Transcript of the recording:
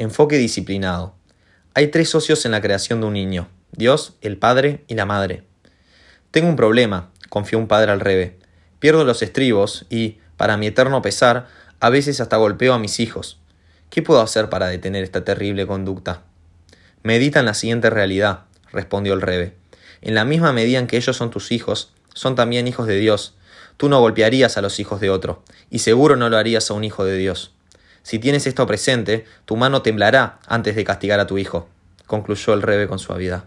Enfoque disciplinado. Hay tres socios en la creación de un niño, Dios, el Padre y la Madre. Tengo un problema, confió un padre al rebe. Pierdo los estribos y, para mi eterno pesar, a veces hasta golpeo a mis hijos. ¿Qué puedo hacer para detener esta terrible conducta? Medita en la siguiente realidad, respondió el rebe. En la misma medida en que ellos son tus hijos, son también hijos de Dios. Tú no golpearías a los hijos de otro, y seguro no lo harías a un hijo de Dios. Si tienes esto presente, tu mano temblará antes de castigar a tu hijo, concluyó el rebe con suavidad.